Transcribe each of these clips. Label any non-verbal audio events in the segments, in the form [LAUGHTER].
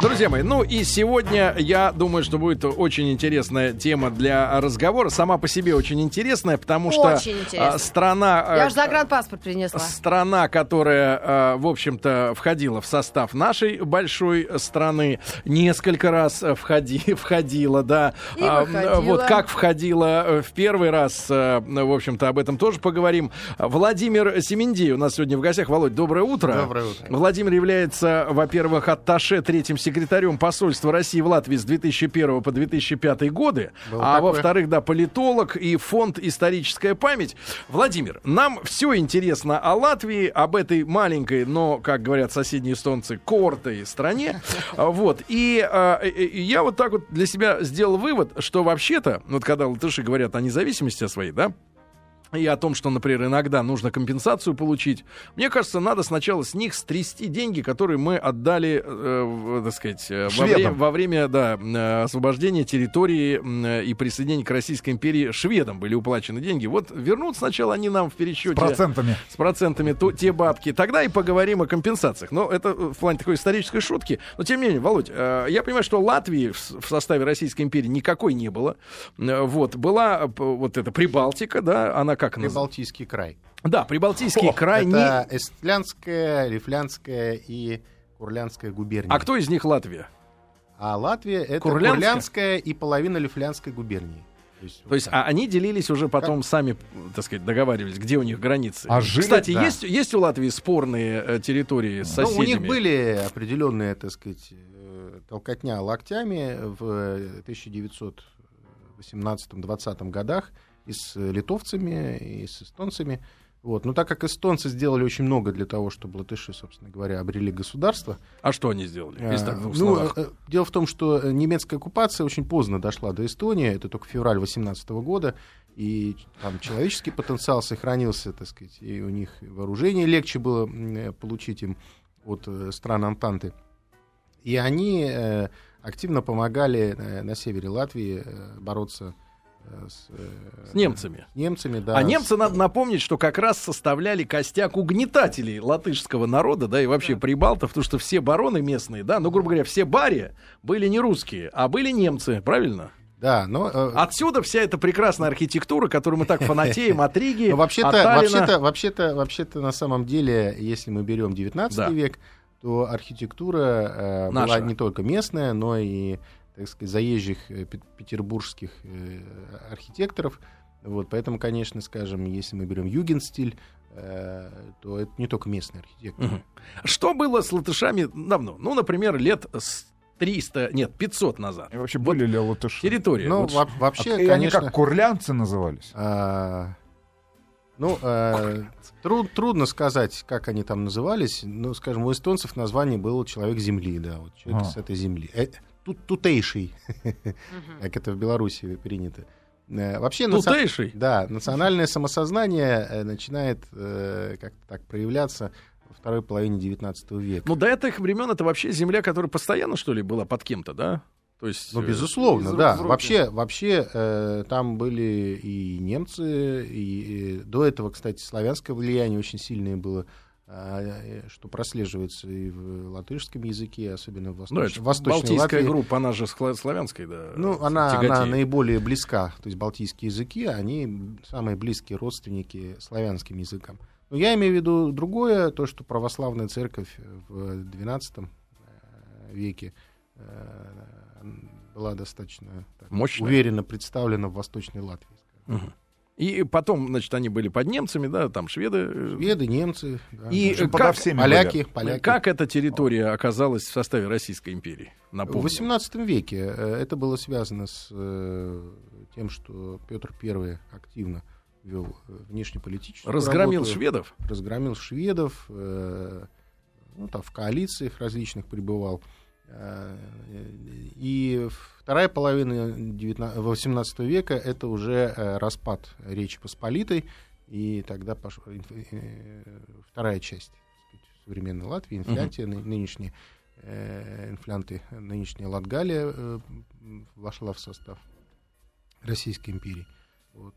Друзья мои, ну и сегодня я думаю, что будет очень интересная тема для разговора. Сама по себе очень интересная, потому что Очень интересно. а, страна... а, Я же загранпаспорт принесла. Страна, которая, а, в общем-то, входила в состав нашей большой страны, несколько раз входи, [LAUGHS] входила, да. И выходила. Вот как входила э, в первый раз, в общем-то, об этом тоже поговорим. Владимир Семендей у нас сегодня в гостях. Володь, доброе утро. Доброе утро. Владимир является, во-первых, атташе третьим секретарем посольства России в Латвии с 2001 по 2005 годы, Было а во-вторых, да, политолог и фонд «Историческая память». Владимир, нам все интересно о Латвии, об этой маленькой, но, как говорят соседние эстонцы, кортой стране. [LAUGHS] Вот. И а, э, я вот так вот для себя сделал вывод, что вообще-то, вот когда латыши говорят о независимости своей, да, и о том, что, например, иногда нужно компенсацию получить. Мне кажется, надо сначала с них стрясти деньги, которые мы отдали, э, в, так сказать, э, во, время, во время да, э, освобождения территории э, и присоединения к Российской империи шведам были уплачены деньги. Вот вернут сначала они нам в пересчете С процентами. с процентами то, те бабки. Тогда и поговорим о компенсациях. Но это э, в плане такой исторической шутки. Но тем не менее, Володь, э, я понимаю, что Латвии в, в составе Российской империи никакой не было. Э, Вот была э, вот эта Прибалтика, да, она как называется? Прибалтийский край. Да, Прибалтийский край. не- Это Эстлянская, Лифлянская и Курлянская губерния. А кто из них Латвия? А Латвия это Курлянская? Курлянская, и половина Лифлянской губернии. То есть, То есть а они делились уже потом сами, так сказать, договаривались, где у них границы. А жили- Кстати, да. есть, есть у Латвии спорные э, территории с Ну, соседями? у них были определенные, так сказать, э, толкотня локтями в 1918-20 годах и с литовцами, и с эстонцами. Вот. Но так как эстонцы сделали очень много для того, чтобы латыши, собственно говоря, обрели государство, А что они сделали? Если так, в ну, э, дело в том, что э, немецкая оккупация очень поздно дошла до Эстонии, это только февраль 18 года, и там человеческий потенциал сохранился, так сказать, и у них вооружение легче было э, получить им от э, стран Антанты. И они э, активно помогали э, на севере Латвии э, бороться э, с, э, С немцами. с немцами, да. а немцы, надо напомнить, что как раз составляли костяк угнетателей латышского народа, да, и вообще прибалтов, потому что все бароны местные, да, ну, грубо говоря, все бари были не русские, а были немцы, правильно? Да, но... э, Отсюда вся эта прекрасная архитектура, которую мы так фанатеем от Риги, вообще-то, вообще-то, вообще-то, вообще-то, на самом деле, если мы берем 19 Да. век, то архитектура э, была не только местная, но и, так сказать, заезжих э, пет- петербургских э, архитекторов. Вот, поэтому, конечно, скажем, если мы берем югенстиль, э, то это не только местный архитектор. Что было с латышами давно? Ну, например, лет с 300, нет, 500 назад. И вообще были ли латыши? Территория. Ну, вот во- А вообще, и они конечно... как курлянцы назывались? А, ну, э, труд- трудно сказать, как они там назывались. Ну, скажем, у эстонцев название было «Человек Земли», да, вот человек А. с этой земли. Э, тут, тутейший, как это в Беларуси принято. Э, вообще, наци- Тутейший? да, национальное самосознание э, начинает э, как-то так проявляться во второй половине XIX века. Ну, до этих времен это вообще земля, которая постоянно, что ли, была под кем-то, да? То есть, Ну, э, безусловно, рук да. Вообще, вообще э, там были и немцы, и, э, до этого, кстати, славянское влияние очень сильное было, что прослеживается и в латышском языке, особенно в Ну, Восточ... это Восточной Балтийская Латвии. группа, она же славянская, да. Ну, она, она наиболее близка, то есть балтийские языки, они самые близкие родственники славянским языкам. Но я имею в виду другое, то, что православная церковь в XII э, веке э, была достаточно так, Мощная. уверенно представлена в Восточной Латвии. скажем. И потом, значит, они были под немцами, да, там шведы. э, Шведы, немцы, да. И В общем, как- всеми поляки, были. поляки. Как эта территория оказалась в составе Российской империи? В Напомню. XVIII веке э, это было связано с э, тем, что Петр I активно вел внешнеполитическую Разгромил работу. шведов. разгромил шведов, ну, там в коалициях различных пребывал. Э, И вторая половина 19, 18 века это уже э, распад Речи Посполитой, и тогда пошла вторая часть сказать, современной Латвии, инфлянтия, ны- нынешние э, инфлянты, нынешняя Латгалия э, вошла в состав Российской империи. Вот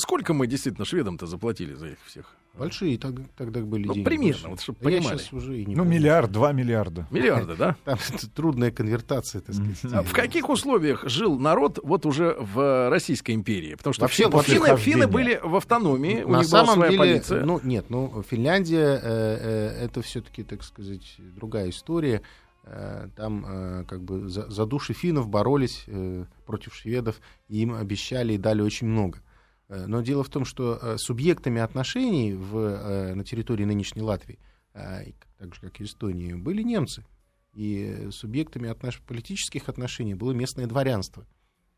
Сколько мы действительно шведам-то заплатили за их всех? Большие тог- тогда были Ну, деньги. примерно, большие. вот чтобы Да я понимали. щас уже и не Ну, помню. миллиард, два миллиарда. Миллиарды, да? [LAUGHS] Там трудная конвертация, так сказать. А В каких условиях жил народ вот уже в Российской империи? Потому что Вообще, фи- после финны, финны были в автономии, у На них была самом своя деле, полиция. ну нет, ну Финляндия э, э, это все-таки, так сказать, другая история. Э, Там э, как бы за, за души финнов боролись э, против шведов, и им обещали и дали очень много. Э, Но дело в том, что э, субъектами отношений в, э, на территории нынешней Латвии, так же как и Эстонии, были немцы. И субъектами отнош- политических отношений было местное дворянство.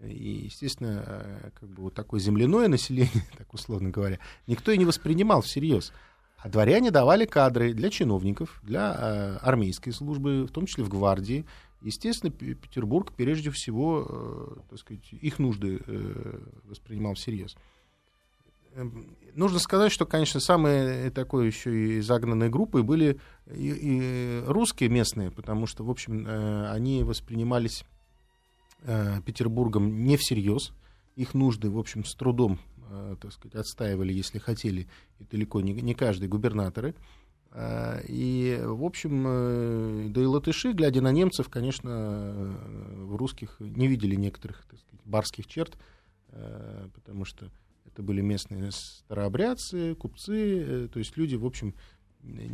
И, естественно, как бы вот такое земляное население, [LAUGHS] так условно говоря, никто и не воспринимал всерьез. А дворяне давали кадры для чиновников, для армейской службы, в том числе в гвардии. Естественно, Петербург прежде всего, так сказать, их нужды воспринимал всерьез. Эм, Нужно сказать, что, конечно, самые такой еще и загнанной группой были и, и русские местные, потому что, в общем, э, они воспринимались э, Петербургом не всерьез. Их нужды, в общем, с трудом, э, так сказать, отстаивали, если хотели, и далеко не, не каждый губернаторы. Э, И, в общем, э, да и латыши, глядя на немцев, конечно, э, в русских не видели некоторых, так сказать, барских черт, э, потому что это были местные старообрядцы, купцы, э, то есть люди, в общем, не,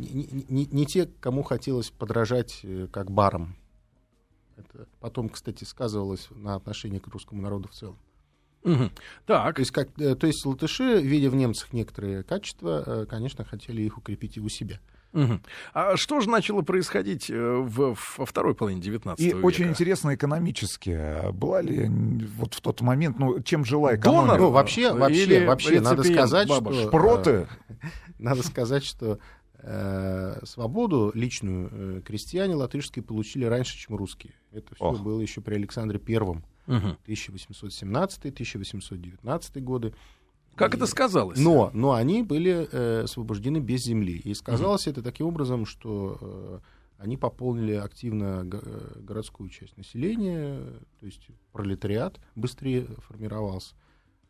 не- не- те, кому хотелось подражать э, как барам. Это потом, кстати, сказывалось на отношении к русскому народу в целом. Мгм. Так, То есть, как, э, то есть латыши, видя в немцах некоторые качества, конечно, хотели их укрепить и у себя. А что же начало происходить э, в, во второй половине 19 И века? очень интересно экономически. Была ли вот в тот момент, ну, чем жила экономика? Донор? Ну, вообще, вообще, Или вообще, надо сказать, бабушек? что... Шпроты? э, [LAUGHS] Надо сказать, что э, свободу личную крестьяне латышские получили раньше, чем русские. Это все Ох. было еще при Александре Первом, Мгм. 1817-1819 годы. Как И- это сказалось? Но, но они были э, освобождены без земли. И сказалось это таким образом, что э, они пополнили активно го- э, городскую часть населения, то есть пролетариат быстрее формировался.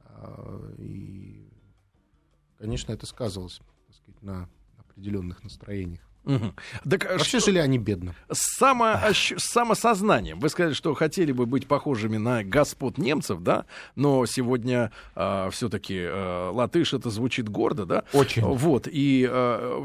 А, И, конечно, это сказывалось так сказать, на определенных настроениях. Мгм. Так а Вообще что- жили они бедно. Само, ощ- самосознанием. Вы сказали, что хотели бы быть похожими на господ немцев, да? Но сегодня все-таки латыш это звучит гордо, да? Очень. Вот, и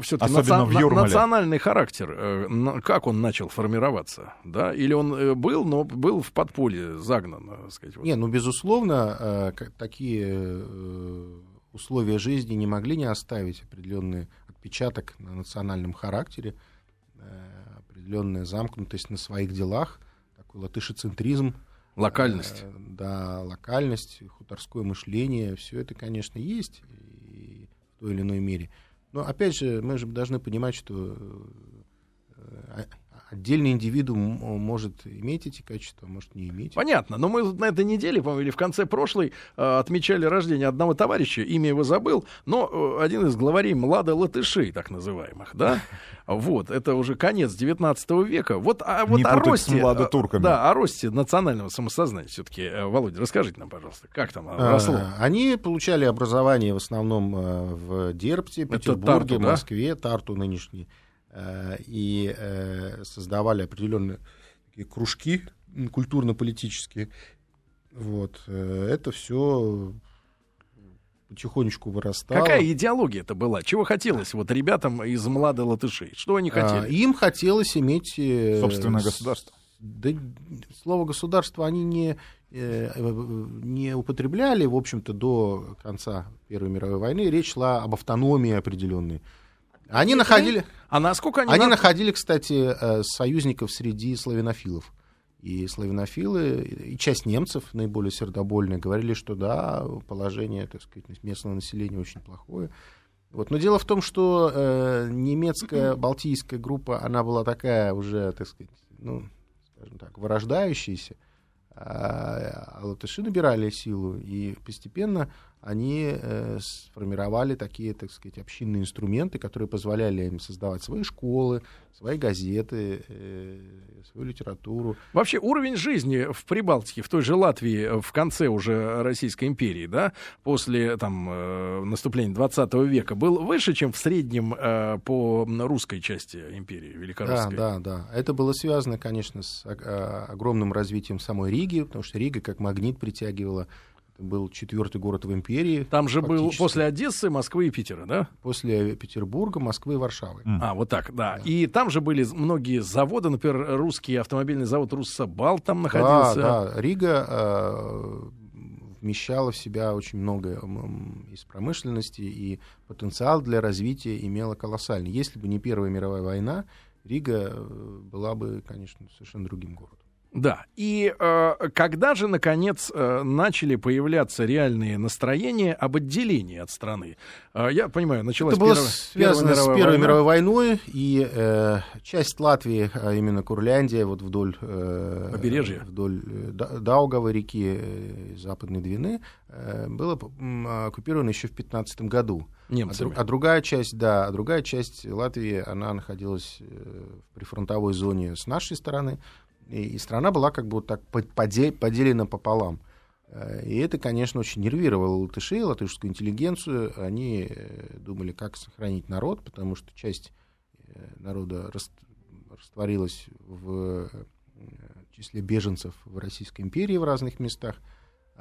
все-таки Особенно в Юрмале. национальный характер, э, на- как он начал формироваться, да? Или он э, был, но был в подполье загнан, э, так сказать. вот. Не, ну, безусловно, э, такие э, условия жизни не могли не оставить определенный отпечаток на национальном характере, э, определенная замкнутость на своих делах, такой латышецентризм. Локальность. э, Да, локальность, хуторское мышление, все это, конечно, есть и в той или иной мере. Но, опять же, мы же должны понимать, что э, отдельный индивидуум может иметь эти качества, а может не иметь. Понятно, но мы на этой неделе, по-моему, или в конце прошлой э, отмечали рождение одного товарища, имя его забыл, но э, один из главарей млада латышей, так называемых, да? Вот, это уже конец 19 века. Вот, а вот Не о росте... младотурками. э, Да, о росте национального самосознания все-таки. Володя, расскажите нам, пожалуйста, как там А, росло? Они получали образование в основном э, в Дерпте, Это Петербурге, Тарту, да? Москве, Тарту нынешний. Э, И э, создавали определенные такие кружки культурно-политические. Вот. э, Это все потихонечку вырастало. Какая идеология это была? Чего хотелось вот ребятам из младой латышей? Что они А, хотели? Им хотелось иметь... Собственное государство. Да, слово государство они не, не употребляли, в общем-то, до конца Первой мировой войны. Речь шла об автономии определенной. Они находили, А насколько они... они на- находили, кстати, э, союзников среди славянофилов. И славянофилы, и часть немцев, наиболее сердобольные, говорили, что да, положение, так сказать, местного населения очень плохое. Вот. Но дело в том, что э, немецкая балтийская группа, она была такая уже, так сказать, ну, скажем так, вырождающаяся, а, а латыши набирали силу, и постепенно они э, сформировали такие, так сказать, общинные инструменты, которые позволяли им создавать свои школы, свои газеты, э, свою литературу. Вообще уровень жизни в Прибалтике, в той же Латвии, в конце уже Российской империи, да, после там э, наступления 20 века, был выше, чем в среднем э, по русской части империи Великорусской. Да, да, да. Это было связано, конечно, с а, огромным развитием самой Риги, потому что Рига как магнит притягивала был четвертый город в империи. Там же был после Одессы, Москвы и Питера, да? После Петербурга, Москвы и Варшавы. Mm. А, вот так, да. да. И там же были многие заводы, например, русский автомобильный завод Руссобал там находился. Да, да. Рига э, вмещала в себя очень много из промышленности, и потенциал для развития имела колоссальный. Если бы не Первая мировая война, Рига э, была бы, конечно, совершенно другим городом. Да. И э, когда же, наконец, э, начали появляться реальные настроения об отделении от страны? Э, я понимаю, началась Это было первая, связано первая с Первой война. мировой войной, и э, часть Латвии, а именно Курляндия, вот вдоль... Э, Побережья. Вдоль э, Даугавы реки э, Западной Двины, э, было оккупировано еще в 15 году. Немцами. А, а другая часть, да, а другая часть Латвии, она находилась э, в прифронтовой зоне с нашей стороны, и, и страна была как бы вот так поделена пополам. Э, и это, конечно, очень нервировало латышей, латышскую интеллигенцию. Они э, думали, как сохранить народ, потому что часть э, народа растворилась в числе беженцев в Российской империи в разных местах,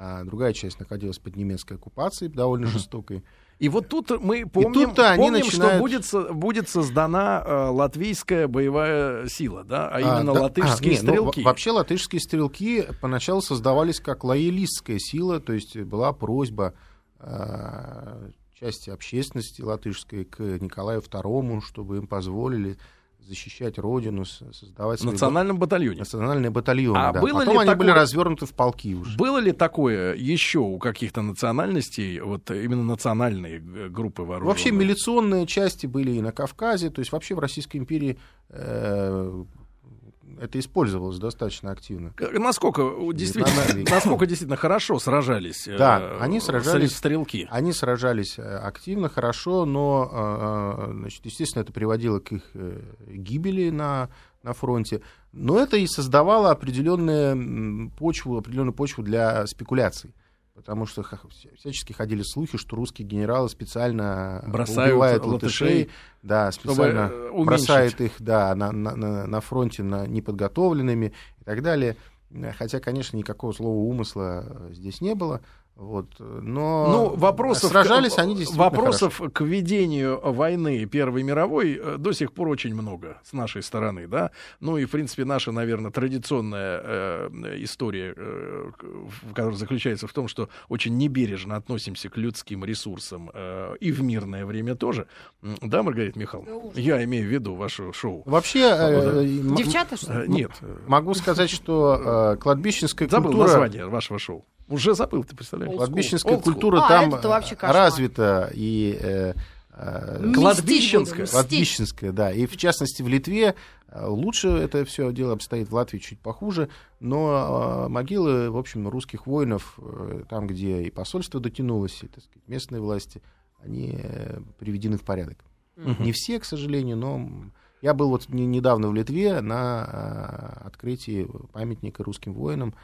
а другая часть находилась под немецкой оккупацией, довольно жестокой. И вот тут мы помним, тут помним начинают... что будет, будет создана э, латвийская боевая сила, да, а, а именно да, латышские а, нет, стрелки. Ну, вообще латышские стрелки поначалу создавались как лоялистская сила, то есть была просьба э, части общественности латышской к Николаю II, чтобы им позволили защищать родину, создавать... В национальном б... батальоне. Национальные батальоны, а да. Было Потом ли они такое... были развернуты в полки уже. Было ли такое еще у каких-то национальностей, вот именно национальные группы вооруженные? Вообще милиционные части были и на Кавказе, то есть вообще в Российской империи э, это использовалось достаточно активно. Насколько действительно, [LAUGHS] насколько действительно хорошо сражались да, э, они сражались, стрелки? Они сражались э, активно, хорошо, но, э, значит, естественно, это приводило к их гибели на, на фронте. Но это и создавало определенную почву, определенную почву для спекуляций потому что всячески ходили слухи, что русские генералы специально бросают убивают латышей, латышей да, специально э, бросают их да, на, на, на фронте на неподготовленными и так далее. Хотя, конечно, никакого слова умысла здесь не было. Вот, но ну, вопросов, сражались они действительно Вопросов хорошо. к ведению войны Первой мировой э, до сих пор очень много с нашей стороны, да. Ну и, в принципе, наша, наверное, традиционная э, история, э, которая заключается в том, что очень небережно относимся к людским ресурсам э, и в мирное время тоже. Да, Маргарита Михайловна? Я имею в виду ваше шоу. Вообще... Э, Девчата, что ли? Нет. Могу сказать, что э, кладбищенская Забыл культура... название вашего шоу. Уже забыл, ты представляешь? Кладбищенская культура а, там развита и... Э, э, Кладбищенская. Кладбищенская, да. И в частности в Литве э, лучше это все дело обстоит, в Латвии чуть похуже, но могилы, в общем, русских воинов, там, где и посольство дотянулось, и, так сказать, местные власти, они приведены в порядок. Угу. Не все, к сожалению, но я был вот недавно в Литве на открытии памятника русским воинам,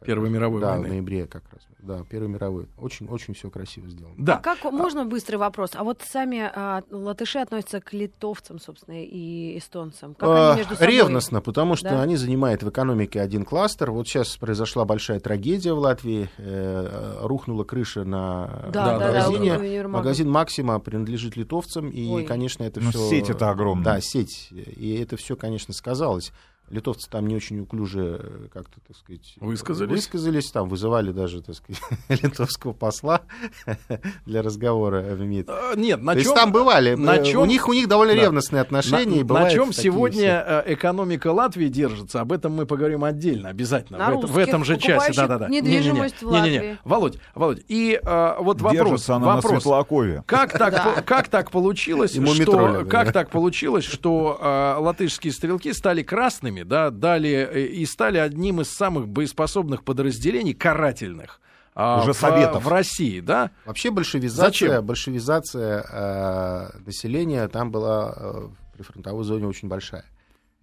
в Первой мировой да, войны. в ноябре как раз. Да, Первой мировой. Очень, очень все красиво сделано. Да. А как можно быстрый вопрос? А вот сами а, латыши относятся к литовцам, собственно, и эстонцам. Как а, они между собой? Ревностно, потому что да? они занимают в экономике один кластер. Вот сейчас произошла большая трагедия в Латвии. Э, рухнула крыша на да, магазине. Да, да, Магазин Максима принадлежит литовцам, и, Ой. конечно, это Но все. сеть это огромная. Да, сеть. И это все, конечно, сказалось. Литовцы там не очень уклюже э, как-то, так сказать, высказались. высказались, там вызывали даже, так сказать, [LAUGHS] литовского посла [LAUGHS] для разговора в МИД. А, нет, на То чем, есть там бывали, на э, чем, у них у них довольно да. ревностные отношения. На, на чем сегодня все. э, экономика Латвии держится? Об этом мы поговорим отдельно, обязательно. На в, это, в этом же часе, да, да, да. Недвижимость не, не, не, в не, не, Латвии. Володь, Володь, и э, вот вопрос, Держится она вопрос. на Светлакове. Как [LAUGHS] так, как так получилось, что, как так получилось, что э, латышские стрелки стали красными, да, дали э, и стали одним из самых боеспособных подразделений карательных а, Уже в, Советов. в России, да? Вообще большевизация, Зачем? большевизация э, населения там была э, при фронтовой зоне очень большая.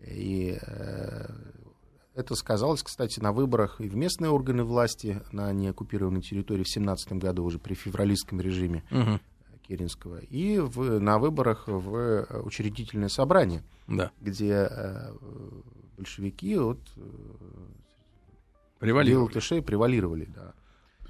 И э, это сказалось, кстати, на выборах и в местные органы власти на неоккупированной территории в 17 году уже при февралистском режиме Мгм. Керенского, и в, на выборах в э, учредительное собрание, Да. где э, большевики от э, Превалировали. латышей превалировали. Да.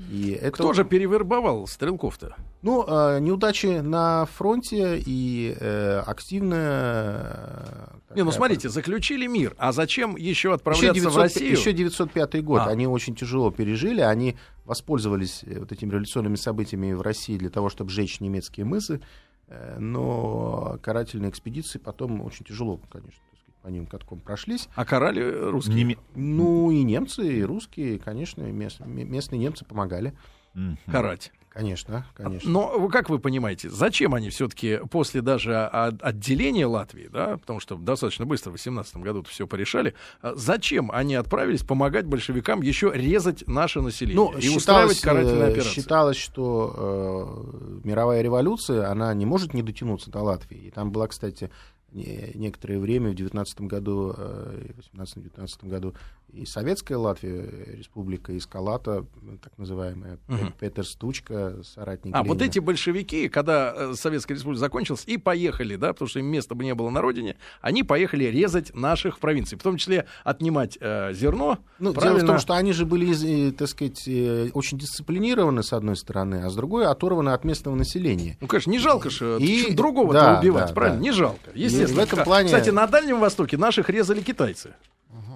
И это Кто же перевербовал стрелков-то? Ну, э, неудачи на фронте и э, активная... э, Не, ну смотрите, заключили мир. А зачем еще Еще, отправляться 900 в Россию? еще 905 год. А. Они очень тяжело пережили. Они воспользовались э, вот этими революционными событиями в России для того, чтобы сжечь немецкие мысы. Но карательные экспедиции потом очень тяжело, конечно, по ним катком прошлись. А карали русские. Неме- Ну, и немцы, и русские, конечно, мест- местные немцы помогали. Карать. Конечно, конечно. Но вы- как вы понимаете, зачем они все-таки после даже отделения Латвии, да, потому что достаточно быстро в 18 году все порешали, а зачем они отправились помогать большевикам еще резать наше население Ну, и устраивать карательные э, операции? считалось, что э, мировая революция, она не может не дотянуться до Латвии. И там была, кстати, не- некоторое время, в 19 году, э, в 18-19 году, и Советская Латвия, э, республика из Калата, э, так называемая. Пе- Петер Стучка, соратник А вот Ленина. эти большевики, когда э, Советская Республика закончилась, и поехали, да, потому что им места бы не было на родине, они поехали резать наших провинций, в том числе отнимать э, зерно. Ну, дело правильно? в том, что они же были, э, так сказать, э, очень дисциплинированы, с одной стороны, а с другой оторваны от местного населения. Ну, конечно, не жалко же И- другого да, убивать, да, правильно? да. Не жалко, естественно. в этом плане- Кстати, на Дальнем Востоке наших резали китайцы.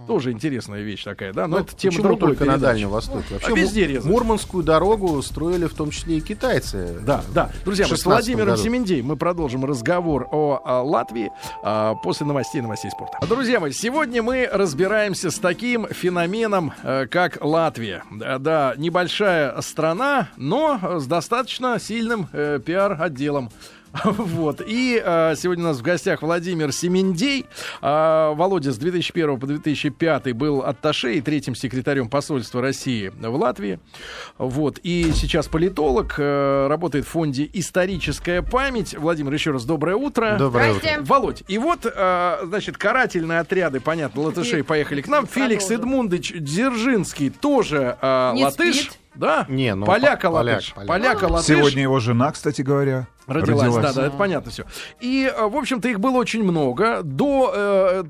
Тоже интересная вещь такая, да? Но Ну, это тема почему другой только на передачи. Дальнем Востоке? Вообще, А везде резали. Мурманскую дорогу строили в том числе и китайцы. Да, да. Друзья, мы с 16 Владимиром году. Семендей мы продолжим разговор о, о Латвии а, после новостей новостей спорта. Друзья мои, сегодня мы разбираемся с таким феноменом, э, как Латвия. Да, да, небольшая страна, но с достаточно сильным э, пиар-отделом. [LAUGHS] Вот. И э, сегодня у нас в гостях Владимир Семендей. А, Володя с 2001 по 2005 был атташе и третьим секретарем посольства России в Латвии. Вот. И сейчас политолог, э, работает в фонде «Историческая память». Владимир, еще раз доброе утро. Доброе Здрасте. утро. Володь, и вот, э, значит, карательные отряды, понятно, латышей поехали к нам. Феликс. Эдмундович Дзержинский тоже э, Не латыш. спит. Да? Не, ну, поляка по- поляк, латыш. поляк. Поляка латыш. Сегодня его жена, кстати говоря, Родилась, да, да, это понятно все. И, э, в общем-то, их было очень много. До, э,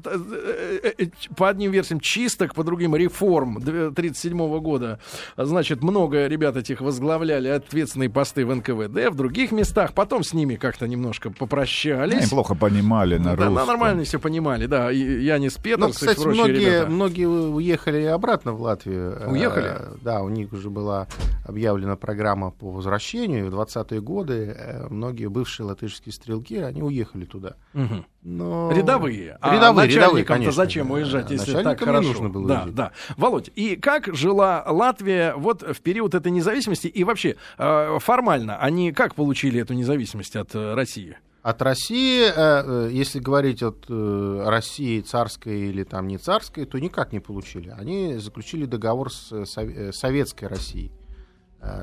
э, по одним версиям, чисток, по другим реформ 1937 года, значит, много ребят этих возглавляли ответственные посты в НКВД, в других местах. Потом с ними как-то немножко попрощались. они плохо понимали на Да, русском. да, нормально все понимали, да. И Янис Ну, Петерс и кстати, прочие многие, ребята. многие уехали обратно в Латвию. Уехали? Э, Да, у них уже была объявлена программа по возвращению. В 20-е годы многие бывшие латышские стрелки, они уехали туда. Мгм. Но... Рядовые. А Рядовые, рядовые, конечно. зачем уезжать, если так хорошо? нужно было да, уезжать. да. Володь, и как жила Латвия вот в период этой независимости? И вообще, э, формально, они как получили эту независимость от э, России? От России, э, если говорить от России царской или там не царской, то никак не получили. Они заключили договор с Сов- Советской Россией.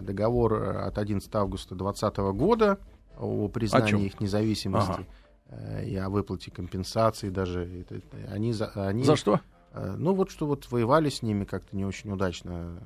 Договор от 11 августа 2020 года о О признании чём? их независимости Ага. э, и о выплате компенсации даже. Они, за- они, За что? э, Ну вот что вот воевали с ними как-то не очень удачно.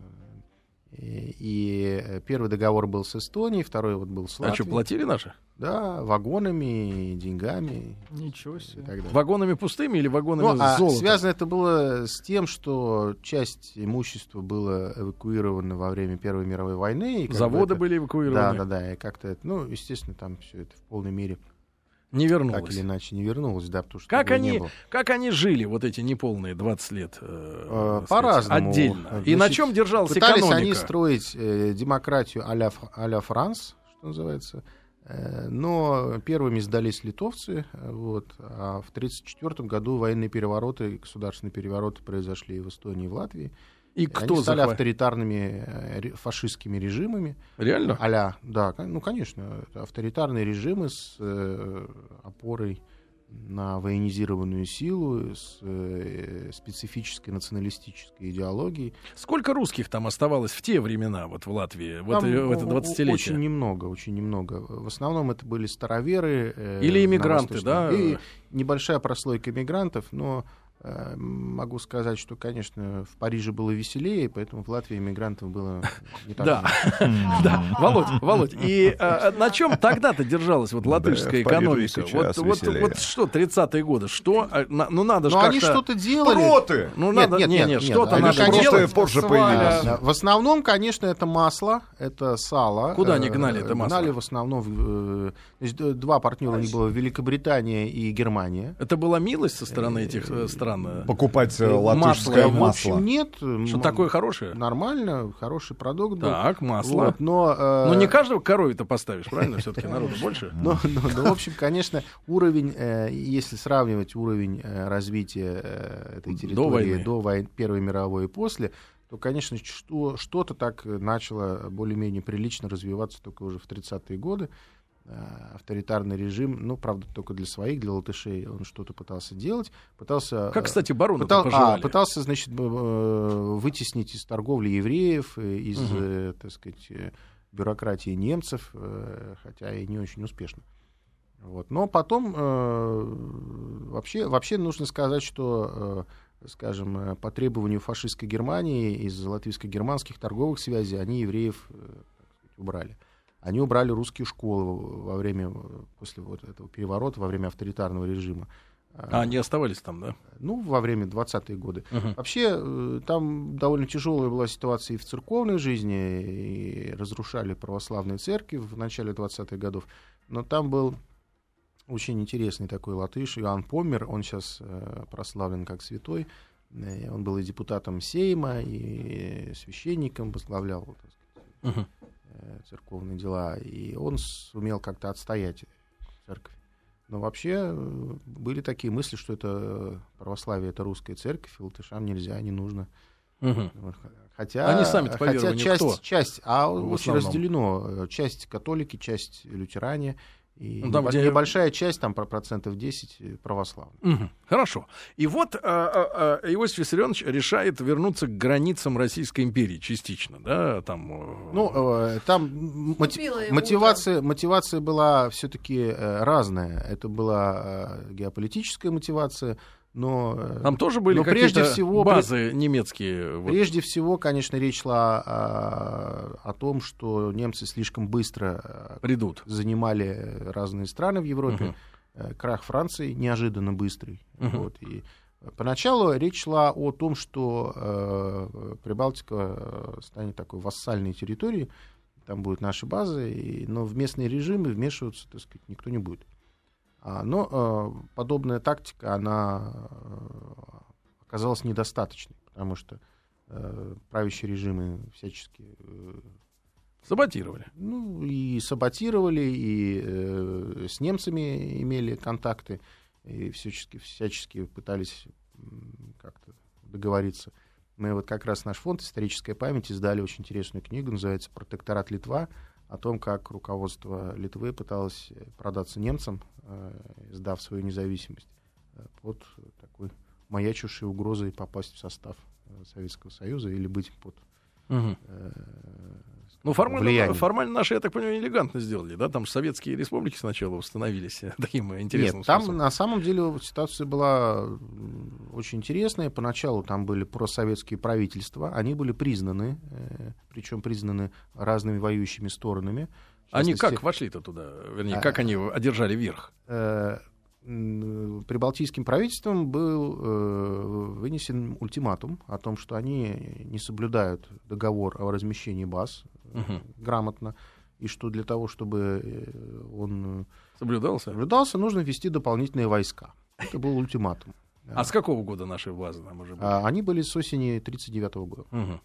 И, и, э, первый договор был с Эстонией, второй вот был с А что, Латвией. платили наши? Да, вагонами, деньгами. Ничего далее. Вагонами пустыми или вагонами Ну, а с золотом? связано это было с тем, что часть имущества было эвакуировано во время Первой мировой войны. и Заводы это- были Да, эвакуированы? да, да. И как-то это, ну, естественно, там все это в полной мере Не так вернулось. или иначе не вернулось, да, потому что Как они, было. как они жили вот эти неполные 20 лет? э, Э, так По-разному. Отдельно. И Значит, на чем держалась Пытались экономика? они строить э, демократию а-ля, а-ля Франс, что называется. Э, Но первыми сдались литовцы, э, вот, а в 1934 году военные перевороты, государственные перевороты произошли в Эстонии и в Латвии. И Они кто стали захватил? авторитарными э, фашистскими режимами. Реально? а да, ну, конечно, это авторитарные режимы с э, опорой на военизированную силу с э, специфической националистической идеологией. Сколько русских там оставалось в те времена, вот в Латвии, в Там это, в это о- о- 20-летие? Очень немного, очень немного. В основном это были староверы. э, Или иммигранты, да? И небольшая прослойка иммигрантов, но могу сказать, что, конечно, в Париже было веселее, поэтому в Латвии иммигрантов было не так Да. много. Да, Володь, Володь, и а, на чем тогда-то держалась вот латышская экономика? Вот, что, 30-е годы, что? На- Ну надо же они как-то... что-то делали. Проты! Ну Нет, надо, нет, не, нет, не, нет, что-то они, надо делать. позже появились. В основном, конечно, это масло, это сало. Куда они Э, гнали это масло? Гнали в основном... э, два партнера у них было, Великобритания и Германия. Это была милость со стороны этих э, стран? Э? Покупать э, Масло, латышское в В общем, масло. нет. Что м, такое хорошее? Нормально, хороший продукт был. Так, масло. Вот, но, э, Ну не каждого корове-то поставишь, правильно? Все-таки народу больше. [LAUGHS] но, но- но, в общем, конечно, уровень, э, если сравнивать уровень э, развития э, этой территории войны. до вой- Первой мировой и после, то, конечно, что, что-то так начало более-менее прилично развиваться только уже в 30-е годы. Э, Авторитарный режим, ну, правда, только для своих, для латышей он что-то пытался делать. Пытался, Как, э, кстати, барону Пытал- а, пытался, значит, э, вытеснить из торговли евреев, из, э, так сказать, бюрократии немцев, хотя и не очень успешно. Вот. Но потом э, вообще, вообще нужно сказать, что, э, скажем, по требованию фашистской Германии из латвийско-германских торговых связей они евреев э, сказать, убрали. Они убрали русские школы во время, после вот этого переворота, во время авторитарного режима. А, они оставались там, да? Ну, во время 20-е годы. Мгм. Вообще, э, там довольно тяжелая была ситуация и в церковной жизни, и разрушали православные церкви в начале 20-х годов. Но там был очень интересный такой латыш, Иоанн Помер, он сейчас э, прославлен как святой. Э, Он был и депутатом Сейма, и священником, возглавлял так сказать, Мгм. Э, церковные дела, и он сумел как-то отстоять церковь. Но вообще э, были такие мысли, что это э, православие это русская церковь, и латышам нельзя, не нужно. Х- Хотя, Они сами-то по хотя верованию часть, кто? часть, а очень разделено. Часть католики, часть лютеране, и Ну, там, где- небольшая часть, там про- процентов 10 э, православных. Мгм. Хорошо. И вот а, а, а, Иосиф Виссарионович решает вернуться к границам Российской империи частично, да, там... э, Ну, э, там м- моти- Купила ему мотивация, мотивация была все-таки разная. Это была геополитическая мотивация, но, э, там тоже были но прежде всего- базы немецкие. вот. прежде всего, конечно, речь шла о, о том, что немцы слишком быстро э, придут. занимали разные страны в Европе. Э, Крах Франции неожиданно быстрый. Мгм. Вот, и поначалу речь шла о том, что э, Прибалтика станет такой вассальной территорией, там будут наши базы, и, но в местные режимы вмешиваться, так сказать, никто не будет. А, но э, подобная тактика, она э, оказалась недостаточной, потому что э, правящие режимы всячески Саботировали. ну, и саботировали, и э, с немцами имели контакты, и всячески, всячески пытались как-то договориться. Мы вот как раз наш фонд «Историческая память» издали очень интересную книгу, называется «Протекторат Литва», о том, как руководство Литвы пыталось продаться немцам, э, сдав свою независимость, э, под такой маячущей угрозой попасть в состав э, Советского Союза или быть под Мгм. Э, Ну, формально, формально наши, я так понимаю, элегантно сделали, да? Там же советские республики сначала установились э, [LAUGHS] таким э, интересным Нет, там способом. на самом деле ситуация была очень интересная. Поначалу там были просоветские правительства, они были признаны, причем признаны разными воюющими сторонами. Они как вошли-то туда? Вернее, А- как они одержали верх? э, Прибалтийским правительством был э, вынесен ультиматум о том, что они не соблюдают договор о размещении баз э, Мгм. грамотно, и что для того, чтобы э, он э, Соблюдался? соблюдался, нужно ввести дополнительные войска. Это был ультиматум. А с какого года наши базы там уже были? А, Они были с осени 1939 года. Мгм.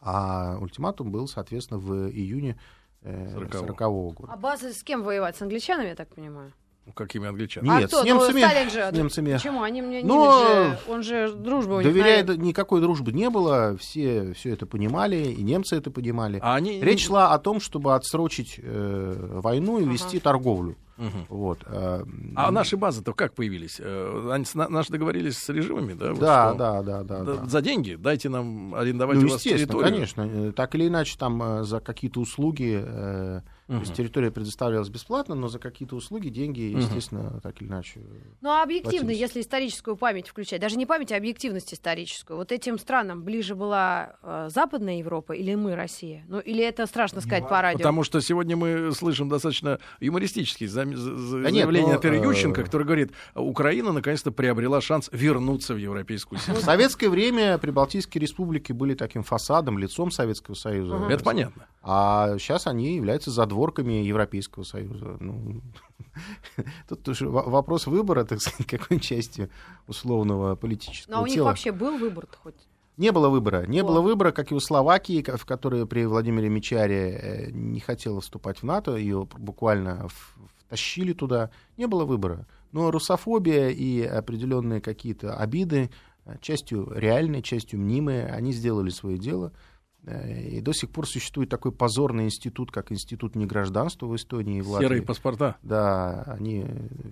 А ультиматум был, соответственно, в июне э, 40-го. 40 года. А базы с кем воевать? С англичанами, я так понимаю? Какими англичанами. а Нет, кто? с немцами- Ну, Сталин же. с немцами. Почему? Они мне Но- же, он же дружба у них, наверное. никакой дружбы не было, все все это понимали, и немцы это понимали. А они... Речь шла о том, чтобы отсрочить э, войну и Ага. вести торговлю. Мгм. Вот. э, А наши базы-то как появились? Э, Они с- на- наши договорились с режимами, да? Вот Да, что, да, да, да. да. За деньги дайте нам арендовать Ну, у вас естественно, территорию. конечно. Э, Так или иначе, там э, за какие-то услуги, э, то есть территория предоставлялась бесплатно, но за какие-то услуги деньги, естественно, так или иначе. Ну, а объективно, Платились. если историческую память включать, даже не память, а объективность историческую, вот этим странам ближе была э, Западная Европа или мы, Россия? Ну, или это страшно сказать по радио? Потому что сегодня мы слышим достаточно юмористические зам- за- за- Да заявления, например, э, Ющенко, который говорит, Украина наконец-то приобрела шанс вернуться в Европейскую В Союз. советское время Прибалтийские республики были таким фасадом, лицом Советского Союза. Это понятно. А сейчас они являются задворками Европейского Союза. Ну, [LAUGHS] тут уже во- вопрос выбора, так сказать, какой части условного политического Ну, а у них вообще был выбор-то хоть? Не было выбора. Не О. было выбора, как и у Словакии, в которой при Владимире Мечаре э, не хотела вступать в НАТО, ее буквально втащили туда. Не было выбора. Но русофобия и определенные какие-то обиды, э, частью реальные, частью мнимые, они сделали свое дело. Э, И до сих пор существует такой позорный институт, как институт негражданства в Эстонии и в Латвии. Серые паспорта Да, они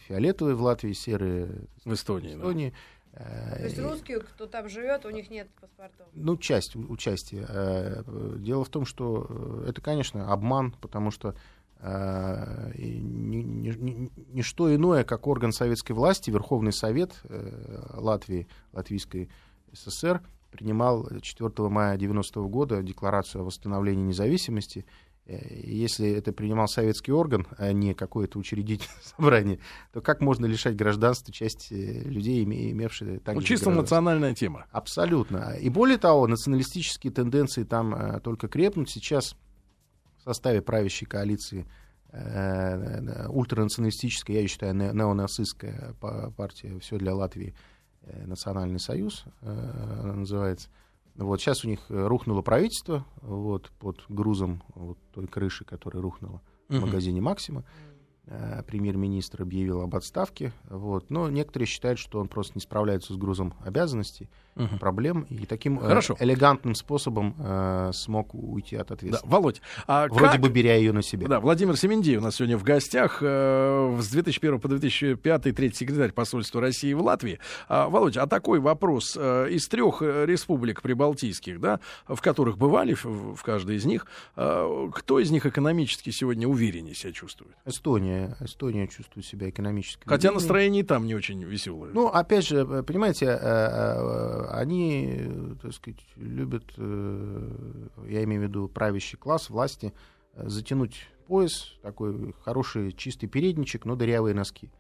фиолетовые в Латвии, серые в Эстонии. в да. Эстонии. Э, и- русские, кто там живет, у них нет паспортов. ну, часть участия. Э, Дело в том, что э, это, конечно, обман, потому что э, и ни, ни- ни- ни что иное, как орган советской власти, Верховный Совет э, Латвии, Латвийской ССР, принимал 4 мая 90 года декларацию о восстановлении независимости. Э, Если это принимал советский орган, а не какое-то учредительное [LAUGHS] собрание, то как можно лишать гражданства часть э, людей, име- имевшие также Ну, чисто национальная тема. Абсолютно. И более того, националистические тенденции там э, только крепнут. Сейчас в составе правящей коалиции ультранационалистическая, я считаю, не- неонацистская па- партия «Все для Латвии», Национальный союз э, называется. Вот сейчас у них э, рухнуло правительство вот, под грузом вот той крыши, которая рухнула в магазине «Максима». Э, Премьер-министр объявил об отставке. Вот. Но некоторые считают, что он просто не справляется с грузом обязанностей, Мгм. проблем, и таким э, Хорошо. элегантным способом э, смог уйти от Да, ответственности. Володь, а Вроде как- бы беря ее на себя. Да, Владимир Семендей у нас сегодня в гостях. э, С 2001 по 2005 третий секретарь посольства России в Латвии. А, Володь, а такой вопрос. э, Из трех республик прибалтийских, да, в которых бывали, в в каждой из них, э, кто из них экономически сегодня увереннее себя чувствует? Эстония, Эстония чувствует себя экономически. Хотя увереннее. настроение и там не очень веселое. Ну, опять же, э, понимаете, э, э, они, так сказать, любят, я имею в виду правящий класс, власти, затянуть пояс, такой хороший чистый передничек, но дырявые носки.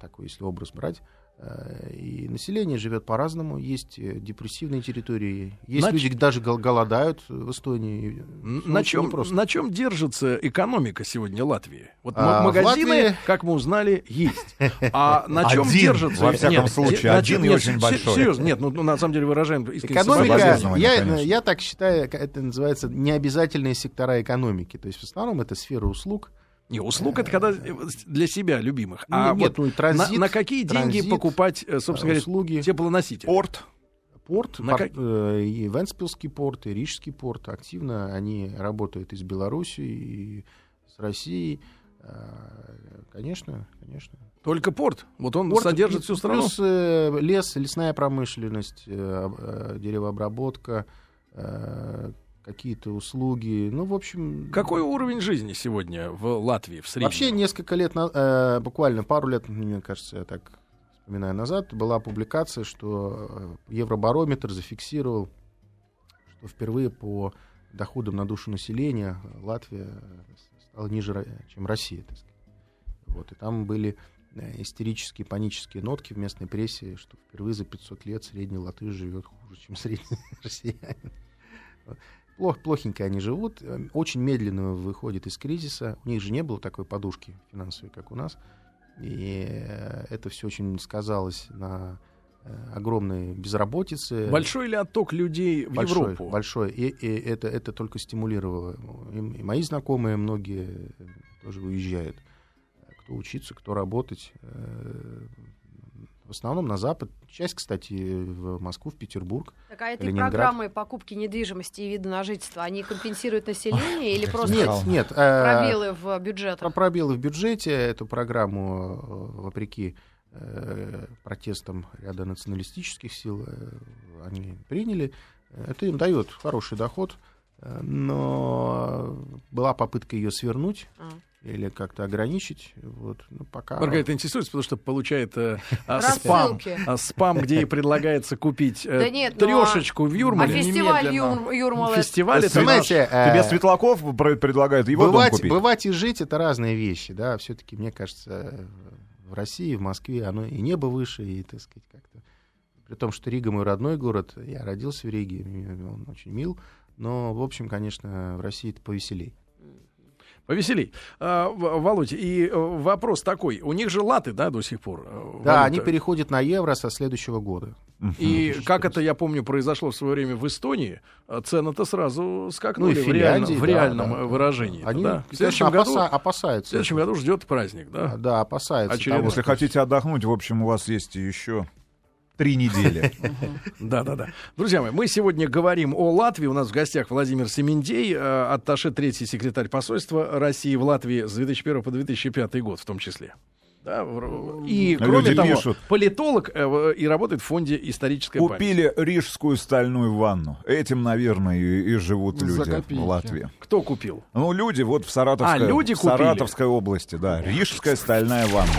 Такой, если образ брать. Э, И население живет по-разному. Есть э, депрессивные территории. Есть Нач- люди даже гол- голодают в Эстонии. На чем, непросто. на чем держится экономика сегодня Латвии? Вот А, магазины, Латвии- как мы узнали, есть. А на [LAUGHS] чем Один, держится? во всяком Нет, случае, на один чем- и нет, очень большой. Серьезно, нет, ну, ну, на самом деле выражаем искренне Экономика, я, конечно. я так считаю, это называется необязательные сектора экономики. То есть в основном это сфера услуг. Не, услуг это когда э, для себя любимых. А Нет, вот ну транзит, на, на какие деньги транзит, покупать, э, собственно говоря, услуги. теплоносители? Порт. Порт, На пор- как- э, и Венспилский порт, и Рижский порт активно они работают и с Белоруссией, и с Россией. Э, Конечно, конечно. Только порт. Вот он Порт содержит всю страну. Плюс э, лес, лесная промышленность, об- деревообработка, какие-то услуги. Ну, в общем... Какой уровень жизни сегодня в Латвии в среднем? Вообще несколько лет, на- э, буквально пару лет, мне кажется, я так вспоминаю назад, была публикация, что э, Евробарометр зафиксировал, что впервые по доходам на душу населения Латвия стала ниже, чем Россия. Так сказать. Вот, и там были э, истерические, панические нотки в местной прессе, что впервые за 500 лет средний латыш живет хуже, чем средний [LAUGHS] россиянин. Плох, плохенько они живут, э, очень медленно выходят из кризиса. У них же не было такой подушки финансовой, как у нас. И э, это все очень сказалось на э, огромной безработице. Большой ли отток людей в большой, Европу? Большой. И, и это, это только стимулировало. И, и мои знакомые многие тоже уезжают. кто учиться, кто работать. В основном на Запад. Часть, кстати, в Москву, в Петербург. Так а этой Ленинград. программой покупки недвижимости и вида на жительство, они компенсируют население или просто Нет, нет. э, пробелы в бюджетах? Про пробелы в бюджете. Эту программу, э, вопреки э, протестам ряда националистических сил, они приняли. Это им дает хороший доход. Но была попытка ее свернуть А. или как-то ограничить. Вот. Ну, пока... Маргарита интересуется, потому что получает э, а, спам, а, спам, где ей предлагается купить э, Да нет, ну, трешечку в А Юрмале. фестиваль немедленно. Юр- Юрмалы? Фестиваль это наш- знаете, э, Тебе Светлаков пр- предлагает его дом бывать, купить. бывать и жить это разные вещи, да. Все-таки, мне кажется, в России, в Москве оно и небо выше, и, так сказать, как-то. При том, что Рига мой родной город, я родился в Риге, он очень мил. Но, в общем, конечно, в России это повеселей. Повеселей. А, В- Володь, и э, вопрос такой. У них же латы, да, до сих пор? э, Да, валюта. они переходят на евро со следующего года. И как это, я помню, произошло в свое время в Эстонии, а цены-то сразу скакнули Ну, и в, реально- Финляндии, в да, реальном да. выражении. Они, да. В следующем году, опаса- в опасаются. следующем году ждет праздник, да? Да, опасаются. Очередной. того, Если хотите отдохнуть, в общем, у вас есть еще три недели. Да, да, да. Друзья мои, мы сегодня говорим о Латвии. У нас в гостях Владимир Семендей, э, атташе третий секретарь посольства России в Латвии с 2001 по 2005 год в том числе. Да, и, Люди кроме того, пишут. политолог э, и работает в фонде «Историческая память». Купили рижскую стальную ванну. Этим, наверное, и, и живут За люди копейки. в Латвии. Кто купил? Ну, люди вот в Саратовской, А, люди в купили. Саратовской области, да. Рижская стальная ванна.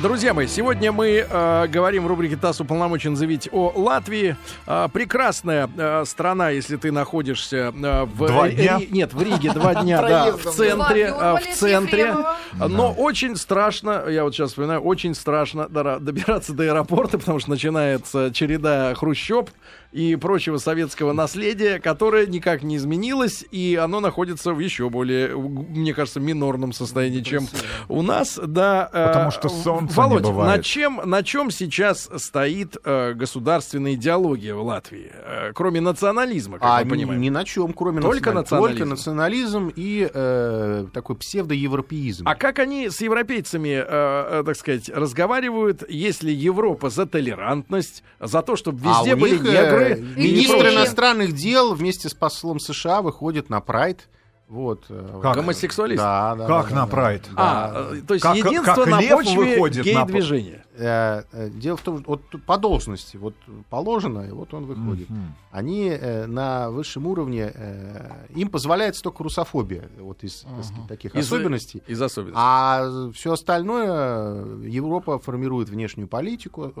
Друзья мои, сегодня мы э, говорим в рубрике ТАСС уполномочен заявить о Латвии. А, прекрасная э, страна, если ты находишься э, в... Два дня? Ри- нет, в Риге два дня, да, в центре. Э, В центре. Но очень страшно, я вот сейчас вспоминаю, очень страшно добираться до аэропорта, потому что начинается череда хрущоб и прочего советского наследия, которое никак не изменилось, и оно находится в еще более, мне кажется, минорном состоянии, чем у нас. Да, э, Потому что солнца не Володь, бывает. на чем, на чем сейчас стоит э, государственная идеология в Латвии, э, кроме национализма, как А мы ни, понимаем? ни на чем, кроме Только национализма. национализм. Только национализм и э, такой псевдоевропеизм. А как они с европейцами, э, так сказать, разговаривают, если Европа за толерантность, за то, чтобы А везде у были них, негры? Министр иностранных дел вместе с послом США выходит на Прайд. Вот. э, Как? Гомосексуалист? Да, да, Как да, на да. Прайд? А, э, то есть Как- единство как на лев почве выходит на гей-движения. Э, Дело в том, что вот по должности, вот положено, и вот он выходит. Мгм. Они э, на высшем уровне, э, им позволяется только русофобия, вот из сказать, таких Из- особенностей. Из особенностей. А все остальное Европа формирует внешнюю политику,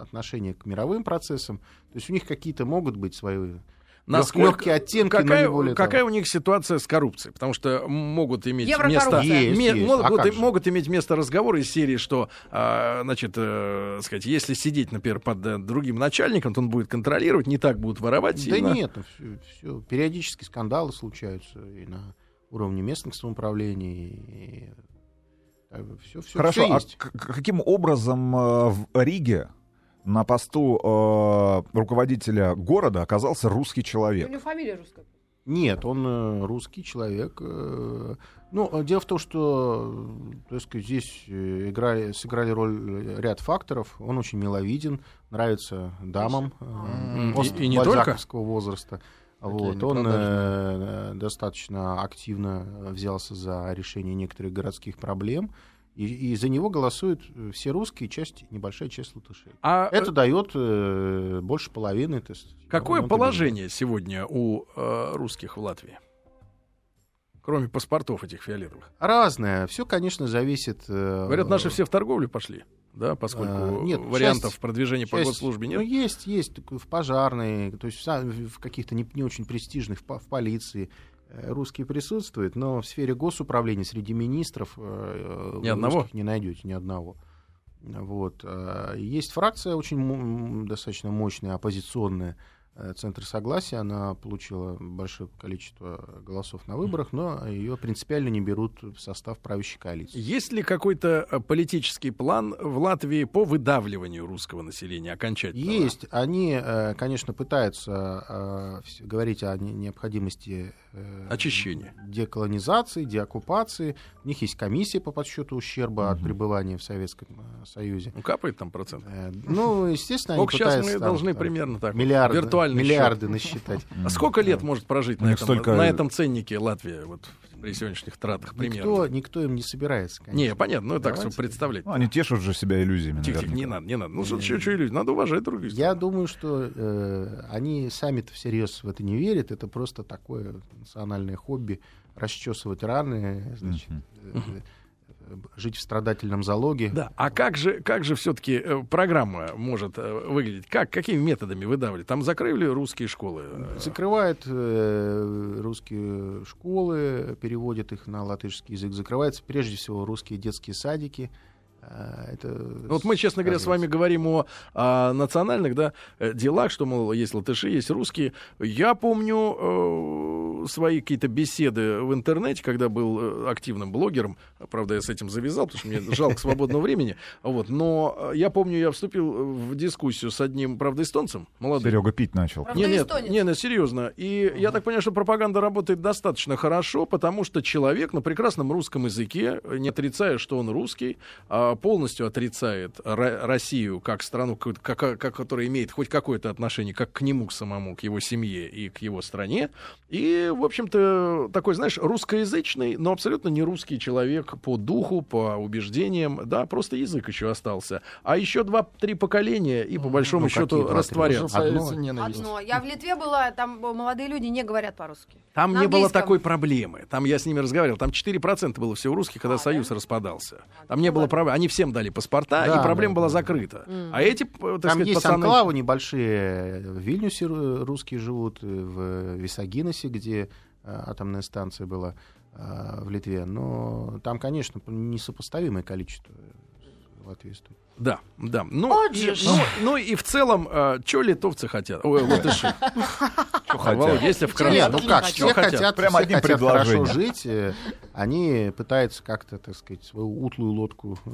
отношение к мировым процессам. То есть у них какие-то могут быть свои легкие оттенки, но какая, не более какая того. у них ситуация с коррупцией? Потому что могут иметь место, Есть, ме- есть. могут, А могут иметь место разговоры из серии, что, а, значит, э, сказать, если сидеть, например, под э, другим начальником, то он будет контролировать, не так будут воровать. Да сильно. нет, ну, все, периодически скандалы случаются и на уровне местных самоуправлений. все, все, Хорошо, а есть. к- каким образом э, в Риге на посту э, руководителя города оказался русский У человек? него фамилия русская. Нет, он э, русский человек. э, Ну, э, дело в том, что так сказать, здесь играли, сыграли роль ряд факторов. Он очень миловиден, нравится дамам э, и- и не бальзаковского возраста. Вот, он э, достаточно активно взялся за решение некоторых городских проблем. И, и за него голосуют э, все русские, часть, небольшая часть латышей. А Это дает э, больше половины. то есть какое положение сегодня у э, русских в Латвии? Кроме паспортов этих фиолетовых. Разное. Все, конечно, зависит. э, Говорят, наши все в торговлю пошли, да, поскольку А, нет, вариантов часть- продвижения по часть- госслужбе Ну, нет. есть, есть. такой В пожарной, то есть в в каких-то не, не очень престижных, в, по- в полиции э, русские присутствуют, но в сфере госуправления среди министров э, Ни вы одного? не найдете ни одного. Вот. э, Есть фракция очень достаточно мощная, оппозиционная, э, Центр Согласия. Она получила большое количество голосов на выборах, но ее принципиально не берут в состав правящей коалиции. Есть ли какой-то э, политический план в Латвии по выдавливанию русского населения окончательно? Есть. Они, э, конечно, пытаются э, говорить о не- необходимости э, Очищения. деколонизации, деоккупации. У них есть комиссия по подсчету ущерба от Мгм. пребывания в Советском э, Союзе. Ну, капает там процент. Э, Ну, естественно, они Сколько сейчас пытаются мы там, должны там, примерно так? миллиарды, Виртуальный миллиарды насчитать. счет. [LAUGHS] А сколько лет может прожить на этом, столько- на этом ценнике Латвия вот, при сегодняшних тратах примерно? Никто, никто им не собирается, конечно. Не, понятно, ну так, Давайте. представлять. Ну, они тешут же себя иллюзиями, Тихо, тихо, не надо, не надо. Ну, что, что, что иллюзия? Надо уважать других. Я думаю, что э, они сами-то всерьез в это не верят. Это просто такое национальное хобби расчесывать раны, значит, Мгм. Э, э, жить в страдательном залоге. Да, а как же, как же все-таки программа может э, выглядеть? Как, какими методами выдавливать? Там закрыли русские школы? э, Закрывают э, русские школы, переводят их на латышский язык. Закрываются прежде всего русские детские садики. Э, Это Ну, Вот мы, честно говоря, с вами говорим о, а, национальных да, э, делах, что, мол, есть латыши, есть русские. Я помню э, свои какие-то беседы в интернете, когда был э, активным блогером. Правда, я с этим завязал, потому что мне жалко свободного времени. Вот. Но э, я помню, я вступил в дискуссию с одним, правда, эстонцем, молодым. Серега пить начал. Правда, Не, нет, не, не, серьезно. И я так понимаю, что пропаганда работает достаточно хорошо, потому что человек на прекрасном русском языке, не отрицая, что он русский, а полностью отрицает Ро- Россию как страну, как- как- которая имеет хоть какое-то отношение как к нему, к самому, к его семье и к его стране. И, в общем-то, такой, знаешь, русскоязычный, но абсолютно не русский человек по духу, по убеждениям. Да, просто язык еще остался. А еще два-три поколения, и по большому Ну, счету растворятся. Одно. Одно. Я в Литве была, там молодые люди не говорят по-русски. Там На не было такой проблемы. Там я с ними разговаривал. Там 4% было всего русских, когда А, Союз да? распадался. А, Там ну не было ладно. проблем. Они всем дали паспорта, Да, и проблема да, была да. закрыта. Мгм. А эти, п- так Там сказать, есть пацаны... анклавы небольшие. В Вильнюсе ру- русские живут, э, в Висагиносе, где э, атомная станция была э, в Литве. Но там, конечно, несопоставимое количество стоит. Да, да. Ну, Вот и, ну, ну и в целом, что литовцы хотят? Ой, латыши. [LAUGHS] Чё, хотят? Если вкратце. Нет, ну как, все Хотят. Прям одним хотят хорошо предложением. жить. э, Они пытаются как-то, так сказать, свою утлую лодку э,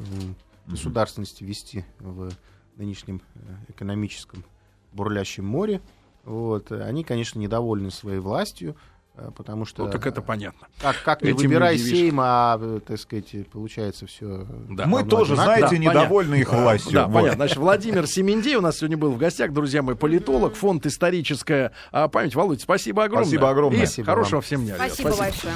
государственности вести в нынешнем э, экономическом бурлящем море. Вот. э, Они, конечно, недовольны своей властью, э, потому что... Ну, так это понятно. Как, как не Этим не выбирай удивишь. Сейм, а, э, так сказать, получается все... Да. Мы тоже, знаете, Да, недовольны их властью. Да, Вот. понятно. Значит, Владимир Семендей у нас сегодня был в гостях, друзья мои, политолог, фонд «Историческая а, память». Володь, спасибо огромное. Спасибо огромное. И Спасибо хорошего вам. всем дня. ребят. Спасибо большое.